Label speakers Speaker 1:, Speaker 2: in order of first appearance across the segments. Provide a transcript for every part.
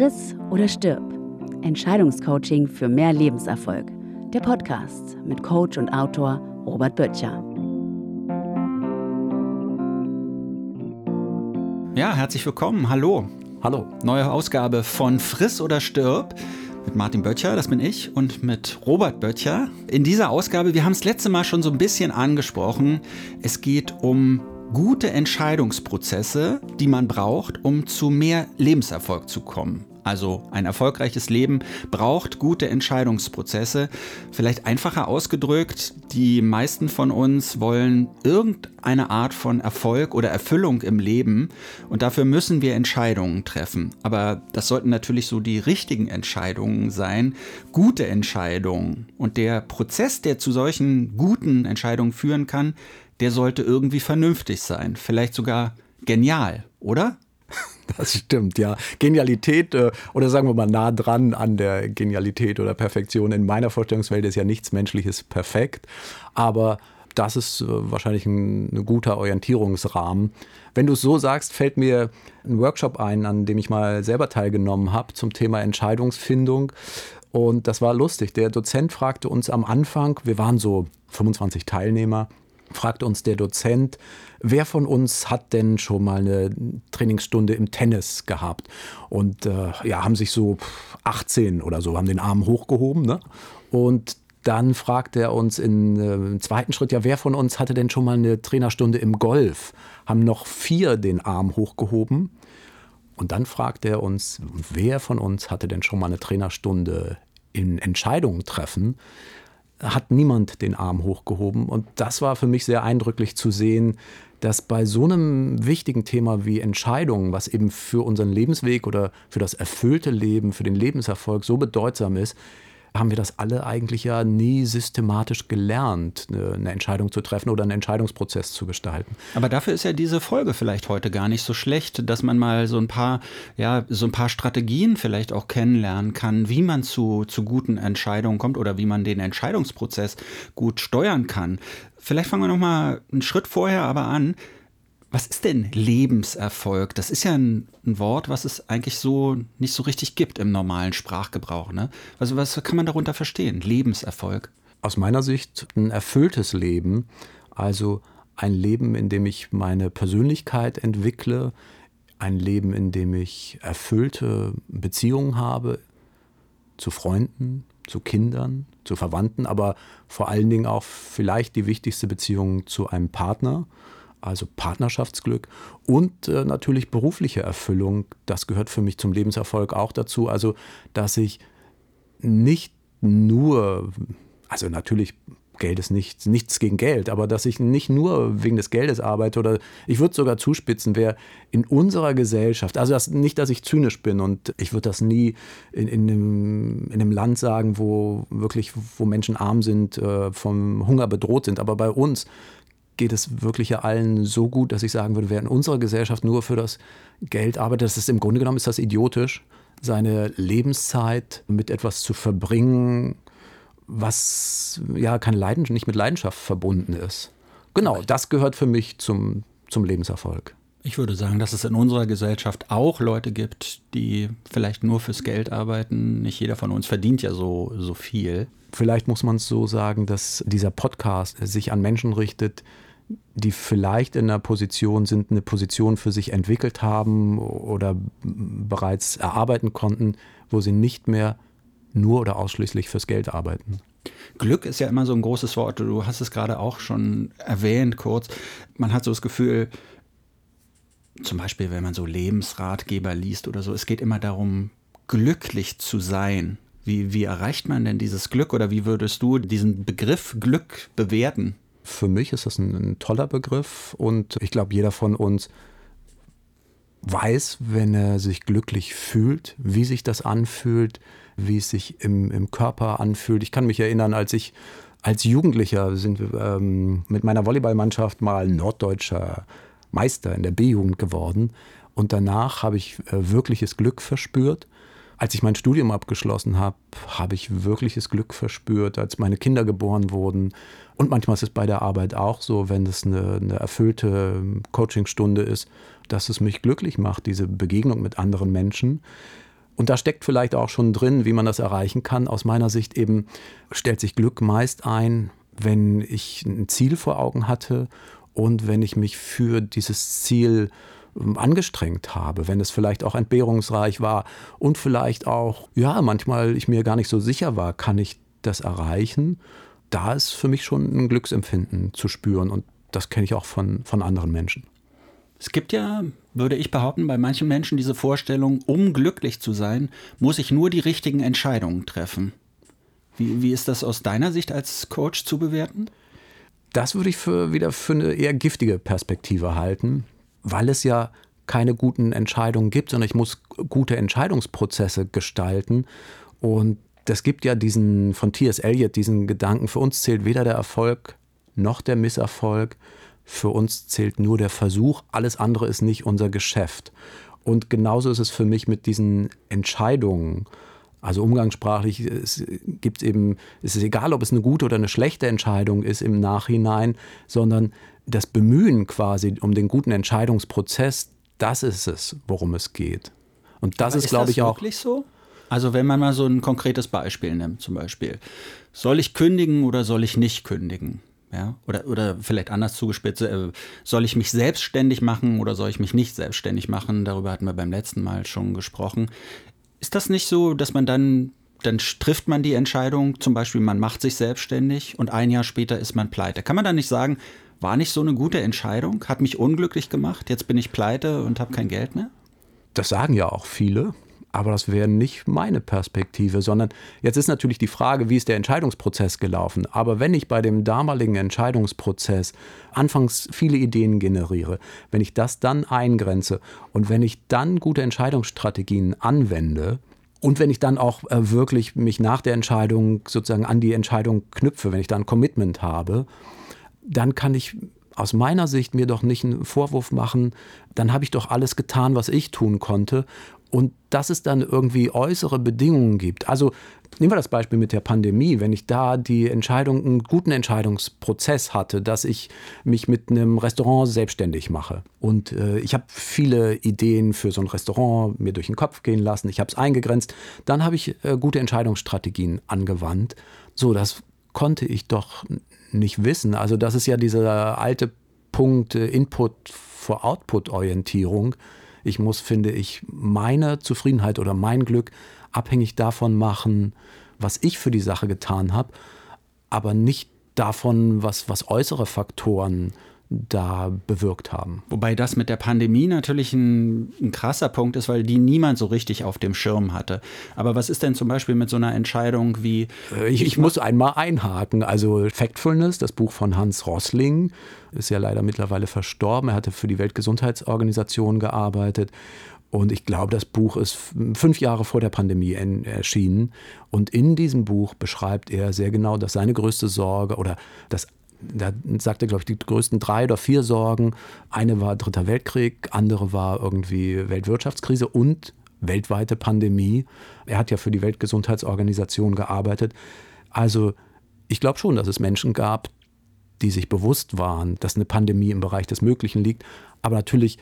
Speaker 1: Friss oder stirb. Entscheidungscoaching für mehr Lebenserfolg. Der Podcast mit Coach und Autor Robert Böttcher.
Speaker 2: Ja, herzlich willkommen. Hallo.
Speaker 3: Hallo.
Speaker 2: Neue Ausgabe von Friss oder stirb mit Martin Böttcher, das bin ich, und mit Robert Böttcher. In dieser Ausgabe, wir haben es letzte Mal schon so ein bisschen angesprochen, es geht um gute Entscheidungsprozesse, die man braucht, um zu mehr Lebenserfolg zu kommen. Also ein erfolgreiches Leben braucht gute Entscheidungsprozesse. Vielleicht einfacher ausgedrückt, die meisten von uns wollen irgendeine Art von Erfolg oder Erfüllung im Leben und dafür müssen wir Entscheidungen treffen. Aber das sollten natürlich so die richtigen Entscheidungen sein, gute Entscheidungen. Und der Prozess, der zu solchen guten Entscheidungen führen kann, der sollte irgendwie vernünftig sein, vielleicht sogar genial, oder?
Speaker 3: Das stimmt, ja. Genialität äh, oder sagen wir mal nah dran an der Genialität oder Perfektion. In meiner Vorstellungswelt ist ja nichts Menschliches perfekt, aber das ist äh, wahrscheinlich ein, ein, guter Orientierungsrahmen. Wenn du es so sagst, fällt mir ein Workshop ein, an dem ich mal selber teilgenommen habe zum Thema Entscheidungsfindung. Und das war lustig. Der Dozent fragte uns am Anfang, wir waren so 25 Teilnehmer, fragte uns der Dozent, wer von uns hat denn schon mal eine Trainingsstunde im Tennis gehabt? Und äh, ja, haben sich so 18 oder so, haben den Arm hochgehoben. Ne? Und dann fragte er uns in, äh, im zweiten Schritt, ja, wer von uns hatte denn schon mal eine Trainerstunde im Golf? Haben noch vier den Arm hochgehoben. Und dann fragte er uns, wer von uns hatte denn schon mal eine Trainerstunde in Entscheidungen treffen? Hat niemand den Arm hochgehoben. Und das war für mich sehr eindrücklich zu sehen, dass bei so einem wichtigen Thema wie Entscheidungen, was eben für unseren Lebensweg oder für das erfüllte Leben, für den Lebenserfolg so bedeutsam ist, haben wir das alle eigentlich ja nie systematisch gelernt, eine Entscheidung zu treffen oder einen Entscheidungsprozess zu gestalten.
Speaker 2: Aber dafür ist ja diese Folge vielleicht heute gar nicht so schlecht, dass man mal so ein paar, ja, so ein paar Strategien vielleicht auch kennenlernen kann, wie man zu, zu guten Entscheidungen kommt oder wie man den Entscheidungsprozess gut steuern kann. Vielleicht fangen wir noch mal einen Schritt vorher aber an. Was ist denn Lebenserfolg? Das ist ja ein, ein, Wort, was es eigentlich so nicht so richtig gibt im normalen Sprachgebrauch. Ne? Also was kann man darunter verstehen? Lebenserfolg?
Speaker 3: Aus meiner Sicht ein erfülltes Leben, also ein Leben, in dem ich meine Persönlichkeit entwickle, ein Leben, in dem ich erfüllte Beziehungen habe zu Freunden, zu Kindern, zu Verwandten, aber vor allen Dingen auch vielleicht die wichtigste Beziehung zu einem Partner also Partnerschaftsglück und äh, natürlich berufliche Erfüllung. Das gehört für mich zum Lebenserfolg auch dazu. Also, dass ich nicht nur, also natürlich Geld ist nichts, nichts gegen Geld, aber dass ich nicht nur wegen des Geldes arbeite oder ich würde sogar zuspitzen, wer in unserer Gesellschaft, also das, nicht, dass ich zynisch bin und ich würde das nie in, in, einem, in einem Land sagen, wo wirklich, wo Menschen arm sind, äh, vom Hunger bedroht sind, aber bei uns geht es wirklich ja allen so gut, dass ich sagen würde, wer in unserer Gesellschaft nur für das Geld arbeitet, das ist im Grunde genommen ist das idiotisch, seine Lebenszeit mit etwas zu verbringen, was ja keine Leidenschaft, nicht mit Leidenschaft verbunden ist. Genau, das gehört für mich zum, zum Lebenserfolg.
Speaker 2: Ich würde sagen, dass es in unserer Gesellschaft auch Leute gibt, die vielleicht nur fürs Geld arbeiten. Nicht jeder von uns verdient ja so, so viel.
Speaker 3: Vielleicht muss man es so sagen, dass dieser Podcast sich an Menschen richtet, die vielleicht in einer Position sind, eine Position für sich entwickelt haben oder bereits erarbeiten konnten, wo sie nicht mehr nur oder ausschließlich fürs Geld arbeiten.
Speaker 2: Glück ist ja immer so ein großes Wort. Du hast es gerade auch schon erwähnt, kurz. Man hat so das Gefühl, zum Beispiel, wenn man so Lebensratgeber liest oder so, es geht immer darum, glücklich zu sein. Wie, wie erreicht man denn dieses Glück oder wie würdest du diesen Begriff Glück bewerten?
Speaker 3: Für mich ist das ein, ein toller Begriff und ich glaube, jeder von uns weiß, wenn er sich glücklich fühlt, wie sich das anfühlt, wie es sich im, im Körper anfühlt. Ich kann mich erinnern, als ich als Jugendlicher sind wir ähm, mit meiner Volleyballmannschaft mal norddeutscher Meister in der B-Jugend geworden. Und danach habe ich äh, wirkliches Glück verspürt. Als ich mein Studium abgeschlossen habe, habe ich wirkliches Glück verspürt, als meine Kinder geboren wurden. Und manchmal ist es bei der Arbeit auch so, wenn es eine, eine erfüllte Coachingstunde ist, dass es mich glücklich macht, diese Begegnung mit anderen Menschen. Und da steckt vielleicht auch schon drin, wie man das erreichen kann. Aus meiner Sicht eben stellt sich Glück meist ein, wenn ich ein Ziel vor Augen hatte und wenn ich mich für dieses Ziel ähm, angestrengt habe, wenn es vielleicht auch entbehrungsreich war und vielleicht auch, ja, manchmal ich mir gar nicht so sicher war, kann ich das erreichen, da ist für mich schon ein Glücksempfinden zu spüren und das kenne ich auch von, von anderen Menschen.
Speaker 2: Es gibt ja, würde ich behaupten, bei manchen Menschen diese Vorstellung, um glücklich zu sein, muss ich nur die richtigen Entscheidungen treffen. Wie, wie ist das aus deiner Sicht als Coach zu bewerten?
Speaker 3: Das würde ich für, wieder für eine eher giftige Perspektive halten, weil es ja keine guten Entscheidungen gibt, sondern ich muss gute Entscheidungsprozesse gestalten. Und das gibt ja diesen von T.S. Eliot diesen Gedanken, für uns zählt weder der Erfolg noch der Misserfolg, für uns zählt nur der Versuch, alles andere ist nicht unser Geschäft. Und genauso ist es für mich mit diesen Entscheidungen. Also umgangssprachlich gibt es eben, es ist egal, ob es eine gute oder eine schlechte Entscheidung ist im Nachhinein, sondern das Bemühen quasi um den guten Entscheidungsprozess, das ist es, worum es geht. Und das Aber ist, ist glaube ich, auch.
Speaker 2: Wirklich so? Also wenn man mal so ein konkretes Beispiel nimmt, zum Beispiel, soll ich kündigen oder soll ich nicht kündigen? Ja, oder, oder vielleicht anders zugespitzt, äh, soll ich mich selbstständig machen oder soll ich mich nicht selbstständig machen? Darüber hatten wir beim letzten Mal schon gesprochen. Ist das nicht so, dass man dann, dann trifft man die Entscheidung, zum Beispiel man macht sich selbstständig und ein Jahr später ist man pleite? Kann man dann nicht sagen, war nicht so eine gute Entscheidung, hat mich unglücklich gemacht, jetzt bin ich pleite und habe kein Geld mehr?
Speaker 3: Das sagen ja auch viele. Aber das wäre nicht meine Perspektive, sondern jetzt ist natürlich die Frage, wie ist der Entscheidungsprozess gelaufen. Aber wenn ich bei dem damaligen Entscheidungsprozess anfangs viele Ideen generiere, wenn ich das dann eingrenze und wenn ich dann gute Entscheidungsstrategien anwende, und wenn ich dann auch äh, wirklich mich nach der Entscheidung sozusagen an die Entscheidung knüpfe, wenn ich da ein Commitment habe, dann kann ich aus meiner Sicht mir doch nicht einen Vorwurf machen, dann habe ich doch alles getan, was ich tun konnte und dass es dann irgendwie äußere Bedingungen gibt. Also nehmen wir das Beispiel mit der Pandemie. Wenn ich da die Entscheidung, einen guten Entscheidungsprozess hatte, dass ich mich mit einem Restaurant selbstständig mache. Und äh, ich habe viele Ideen für so ein Restaurant mir durch den Kopf gehen lassen. Ich habe es eingegrenzt. Dann habe ich äh, gute Entscheidungsstrategien angewandt. So, das konnte ich doch nicht wissen. Also das ist ja dieser alte Punkt äh, Input vor Output Orientierung ich muss, finde ich, meine Zufriedenheit oder mein Glück abhängig davon machen, was ich für die Sache getan habe, aber nicht davon, was, was äußere Faktoren da bewirkt haben.
Speaker 2: Wobei das mit der Pandemie natürlich ein, ein, krasser Punkt ist, weil die niemand so richtig auf dem Schirm hatte. Aber was ist denn zum Beispiel mit so einer Entscheidung wie.
Speaker 3: Äh, ich, ich muss einmal einhaken. Also Factfulness, das Buch von Hans Rossling, ist ja leider mittlerweile verstorben. Er hatte für die Weltgesundheitsorganisation gearbeitet. Und ich glaube, das Buch ist fünf Jahre vor der Pandemie erschienen. Und in diesem Buch beschreibt er sehr genau, dass seine größte Sorge oder das da sagt er, glaube ich, die größten drei oder vier Sorgen. Eine war Dritter Weltkrieg, andere war irgendwie Weltwirtschaftskrise und weltweite Pandemie. Er hat ja für die Weltgesundheitsorganisation gearbeitet. Also ich glaube schon, dass es Menschen gab, die sich bewusst waren, dass eine Pandemie im Bereich des Möglichen liegt, aber natürlich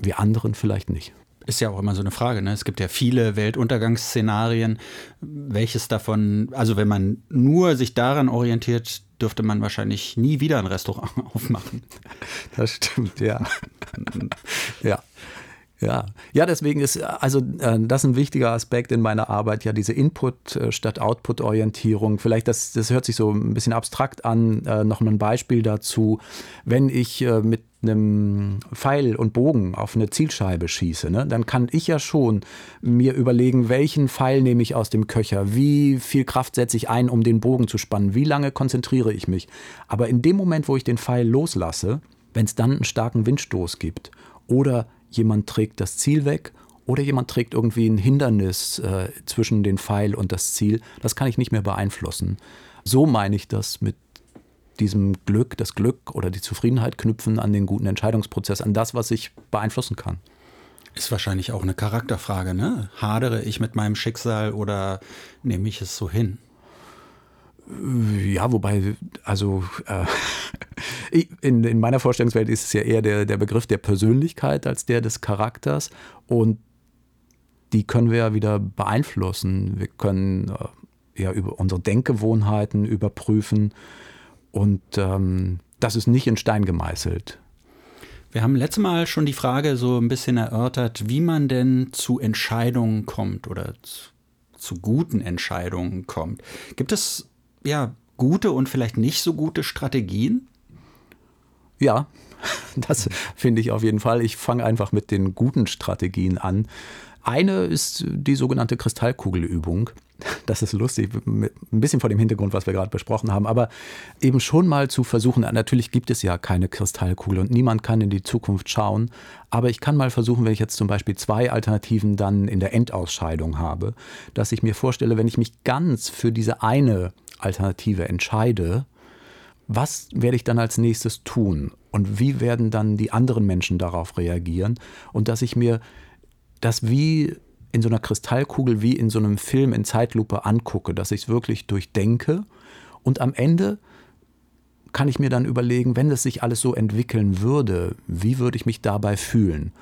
Speaker 3: wir anderen vielleicht nicht.
Speaker 2: Ist ja auch immer so eine Frage. Ne? Es gibt ja viele Weltuntergangsszenarien. Welches davon, also wenn man nur sich daran orientiert, dürfte man wahrscheinlich nie wieder ein Restaurant aufmachen.
Speaker 3: Das stimmt, ja. ja. Ja, ja, deswegen ist also äh, das ein wichtiger Aspekt in meiner Arbeit, ja, diese Input äh, statt Output-Orientierung. Vielleicht, das, das hört sich so ein bisschen abstrakt an. Äh, Nochmal ein Beispiel dazu. Wenn ich äh, mit einem Pfeil und Bogen auf eine Zielscheibe schieße, ne, dann kann ich ja schon mir überlegen, welchen Pfeil nehme ich aus dem Köcher, wie viel Kraft setze ich ein, um den Bogen zu spannen, wie lange konzentriere ich mich. Aber in dem Moment, wo ich den Pfeil loslasse, wenn es dann einen starken Windstoß gibt oder jemand trägt das Ziel weg oder jemand trägt irgendwie ein Hindernis äh, zwischen den Pfeil und das Ziel. Das kann ich nicht mehr beeinflussen. So meine ich das mit diesem Glück, das Glück oder die Zufriedenheit knüpfen an den guten Entscheidungsprozess, an das, was ich beeinflussen kann.
Speaker 2: Ist wahrscheinlich auch eine Charakterfrage, ne? Hadere ich mit meinem Schicksal oder nehme ich es so hin?
Speaker 3: Ja, wobei, also äh, in, in meiner Vorstellungswelt ist es ja eher der, der Begriff der Persönlichkeit als der des Charakters. Und die können wir ja wieder beeinflussen. Wir können äh, ja über unsere Denkgewohnheiten überprüfen und ähm, das ist nicht in Stein gemeißelt.
Speaker 2: Wir haben letztes Mal schon die Frage so ein bisschen erörtert, wie man denn zu Entscheidungen kommt oder zu, zu guten Entscheidungen kommt. Gibt es ja gute und vielleicht nicht so gute Strategien?
Speaker 3: Ja, das finde ich auf jeden Fall. Ich fange einfach mit den guten Strategien an. Eine ist die sogenannte Kristallkugelübung. Das ist lustig, ein bisschen vor dem Hintergrund, was wir gerade besprochen haben, aber eben schon mal zu versuchen, natürlich gibt es ja keine Kristallkugel und niemand kann in die Zukunft schauen, aber ich kann mal versuchen, wenn ich jetzt zum Beispiel zwei Alternativen dann in der Endausscheidung habe, dass ich mir vorstelle, wenn ich mich ganz für diese eine Alternative entscheide, was werde ich dann als nächstes tun und wie werden dann die anderen Menschen darauf reagieren und dass ich mir das wie in so einer Kristallkugel, wie in so einem Film in Zeitlupe angucke, dass ich es wirklich durchdenke und am Ende kann ich mir dann überlegen, wenn es sich alles so entwickeln würde, wie würde ich mich dabei fühlen?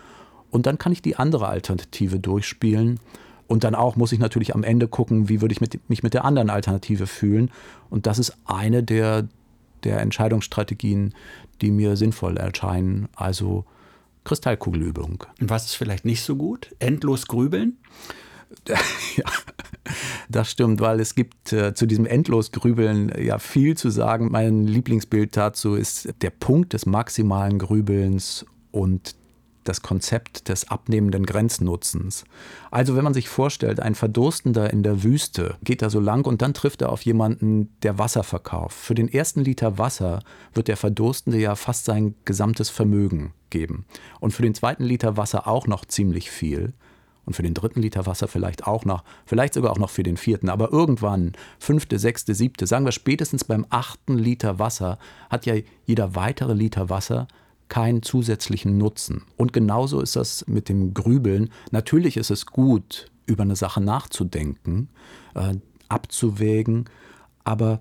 Speaker 3: Und dann kann ich die andere Alternative durchspielen. Und dann auch muss ich natürlich am Ende gucken, wie würde ich mit, mich mit der anderen Alternative fühlen. Und das ist eine der, der Entscheidungsstrategien, die mir sinnvoll erscheinen. Also Kristallkugelübung.
Speaker 2: Und was ist vielleicht nicht so gut? Endlos grübeln?
Speaker 3: ja, das stimmt, weil es gibt äh, zu diesem Endlosgrübeln ja viel zu sagen. Mein Lieblingsbild dazu ist der Punkt des maximalen Grübelns und das Konzept des abnehmenden Grenznutzens. Also wenn man sich vorstellt, ein Verdurstender in der Wüste geht da so lang und dann trifft er auf jemanden, der Wasser verkauft. Für den ersten Liter Wasser wird der Verdurstende ja fast sein gesamtes Vermögen geben. Und für den zweiten Liter Wasser auch noch ziemlich viel. Und für den dritten Liter Wasser vielleicht auch noch, vielleicht sogar auch noch für den vierten. Aber irgendwann, fünfte, sechste, siebte, sagen wir spätestens beim achten Liter Wasser, hat ja jeder weitere Liter Wasser keinen zusätzlichen Nutzen. Und genauso ist das mit dem Grübeln. Natürlich ist es gut, über eine Sache nachzudenken, äh, abzuwägen, aber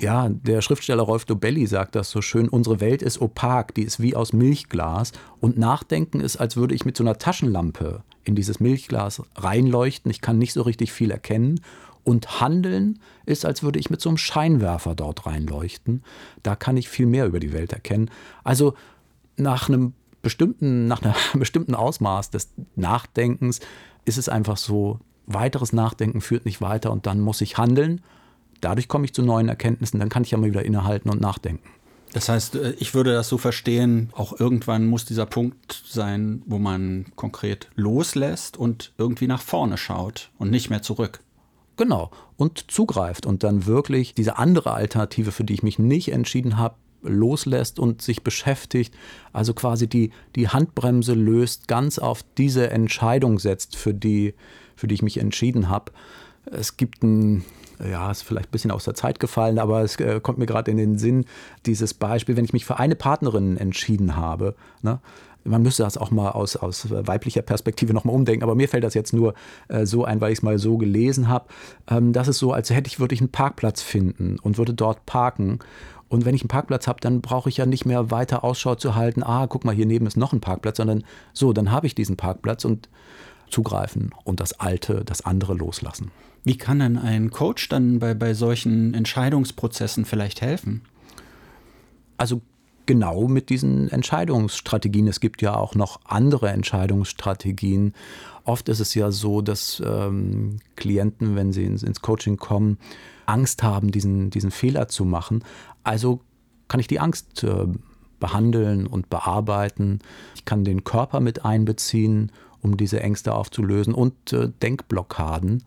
Speaker 3: ja, der Schriftsteller Rolf Dobelli sagt das so schön, unsere Welt ist opak, die ist wie aus Milchglas und Nachdenken ist, als würde ich mit so einer Taschenlampe in dieses Milchglas reinleuchten, ich kann nicht so richtig viel erkennen und Handeln ist, als würde ich mit so einem Scheinwerfer dort reinleuchten. Da kann ich viel mehr über die Welt erkennen. Also nach einem bestimmten, nach einem bestimmten Ausmaß des Nachdenkens ist es einfach so, weiteres Nachdenken führt nicht weiter und dann muss ich handeln. Dadurch komme ich zu neuen Erkenntnissen, dann kann ich ja mal wieder innehalten und nachdenken.
Speaker 2: Das heißt, äh, ich würde das so verstehen, auch irgendwann muss dieser Punkt sein, wo man konkret loslässt und irgendwie nach vorne schaut und nicht mehr zurück.
Speaker 3: Genau. Und zugreift und dann wirklich diese andere Alternative, für die ich mich nicht entschieden habe, loslässt und sich beschäftigt, also quasi die, die Handbremse löst, ganz auf diese Entscheidung setzt, für die, für die ich mich entschieden habe. Es gibt ein, ja, ist vielleicht ein bisschen aus der Zeit gefallen, aber es äh, kommt mir gerade in den Sinn, dieses Beispiel, wenn ich mich für eine Partnerin entschieden habe, ne, man müsste das auch mal aus, aus weiblicher Perspektive nochmal umdenken, aber mir fällt das jetzt nur äh, so ein, weil ich es mal so gelesen habe. Ähm, das ist so, als hätte ich, würde ich einen Parkplatz finden und würde dort parken. Und wenn ich einen Parkplatz habe, dann brauche ich ja nicht mehr weiter Ausschau zu halten, ah, guck mal, hier neben ist noch ein Parkplatz, sondern so, dann habe ich diesen Parkplatz und zugreifen und das Alte, das andere loslassen.
Speaker 2: Wie kann denn ein Coach dann bei, bei solchen Entscheidungsprozessen vielleicht helfen?
Speaker 3: Also genau mit diesen Entscheidungsstrategien. Es gibt ja auch noch andere Entscheidungsstrategien. Oft ist es ja so, dass ähm, Klienten, wenn sie ins, ins, Coaching kommen, Angst haben, diesen, diesen Fehler zu machen. Also kann ich die Angst äh, behandeln und bearbeiten. Ich kann den Körper mit einbeziehen, um diese Ängste aufzulösen und äh, Denkblockaden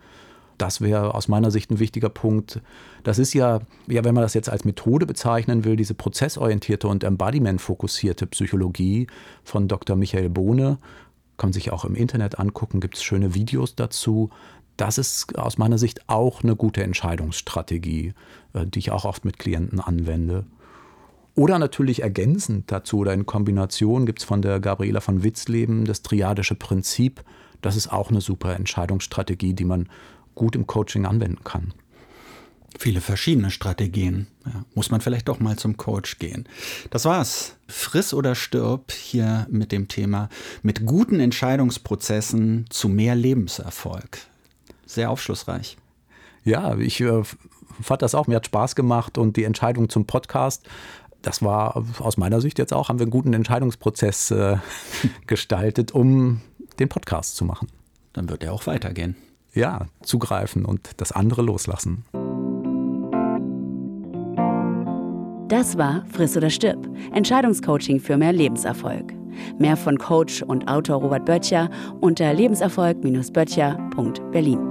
Speaker 3: das wäre aus meiner Sicht ein wichtiger Punkt. Das ist ja, ja, wenn man das jetzt als Methode bezeichnen will, diese prozessorientierte und embodiment-fokussierte Psychologie von Dr. Michael Bohne. Kann man sich auch im Internet angucken, gibt es schöne Videos dazu. Das ist aus meiner Sicht auch eine gute Entscheidungsstrategie, äh, die ich auch oft mit Klienten anwende. Oder natürlich ergänzend dazu oder in Kombination gibt es von der Gabriela von Witzleben das triadische Prinzip. Das ist auch eine super Entscheidungsstrategie, die man gut im Coaching anwenden kann.
Speaker 2: Viele verschiedene Strategien. Ja, muss man vielleicht doch mal zum Coach gehen. Das war's. Friss oder stirb hier mit dem Thema mit guten Entscheidungsprozessen zu mehr Lebenserfolg. Sehr aufschlussreich.
Speaker 3: Ja, ich äh, fand das auch. Mir hat Spaß gemacht und die Entscheidung zum Podcast das war aus meiner Sicht jetzt auch, haben wir einen guten Entscheidungsprozess äh, gestaltet, um den Podcast zu machen.
Speaker 2: Dann wird er auch weitergehen.
Speaker 3: Ja, zugreifen und das andere loslassen.
Speaker 1: Das war Friss oder Stirb, Entscheidungscoaching für mehr Lebenserfolg. Mehr von Coach und Autor Robert Böttcher unter lebenserfolg-böttcher.berlin.